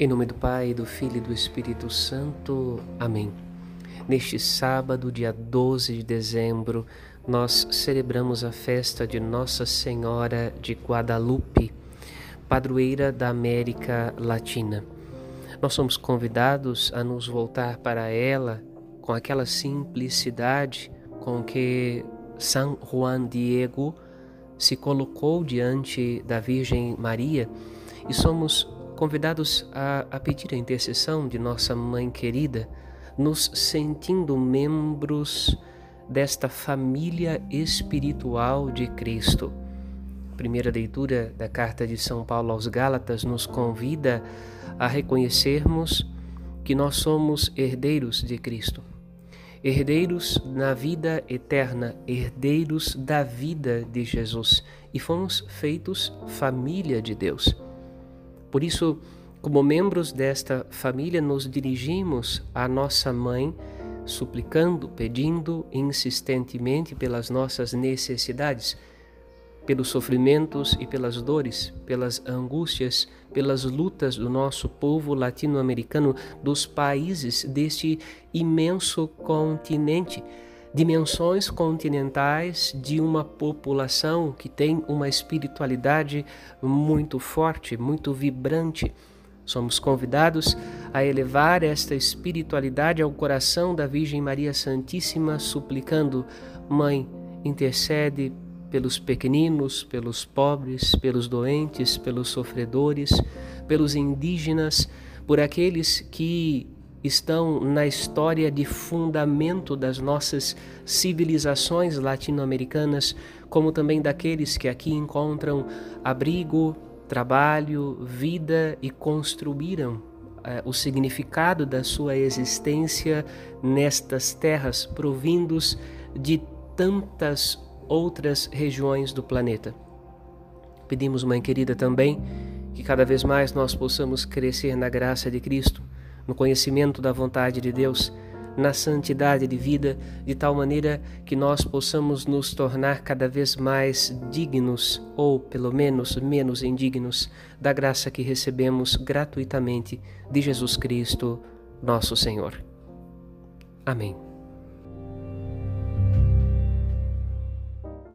Em nome do Pai, do Filho e do Espírito Santo. Amém. Neste sábado, dia 12 de dezembro, nós celebramos a festa de Nossa Senhora de Guadalupe, padroeira da América Latina. Nós somos convidados a nos voltar para ela com aquela simplicidade com que São Juan Diego se colocou diante da Virgem Maria e somos convidados a, a pedir a intercessão de nossa Mãe querida, nos sentindo membros desta família espiritual de Cristo. A primeira leitura da carta de São Paulo aos Gálatas nos convida a reconhecermos que nós somos herdeiros de Cristo, herdeiros na vida eterna, herdeiros da vida de Jesus e fomos feitos família de Deus. Por isso, como membros desta família, nos dirigimos à nossa mãe, suplicando, pedindo insistentemente pelas nossas necessidades, pelos sofrimentos e pelas dores, pelas angústias, pelas lutas do nosso povo latino-americano, dos países deste imenso continente dimensões continentais de uma população que tem uma espiritualidade muito forte, muito vibrante. Somos convidados a elevar esta espiritualidade ao coração da Virgem Maria Santíssima, suplicando: Mãe, intercede pelos pequeninos, pelos pobres, pelos doentes, pelos sofredores, pelos indígenas, por aqueles que estão na história de fundamento das nossas civilizações latino-americanas, como também daqueles que aqui encontram abrigo, trabalho, vida e construíram eh, o significado da sua existência nestas terras, provindos de tantas outras regiões do planeta. Pedimos, Mãe querida, também que cada vez mais nós possamos crescer na graça de Cristo no conhecimento da vontade de Deus, na santidade de vida, de tal maneira que nós possamos nos tornar cada vez mais dignos, ou pelo menos menos indignos, da graça que recebemos gratuitamente de Jesus Cristo, nosso Senhor. Amém.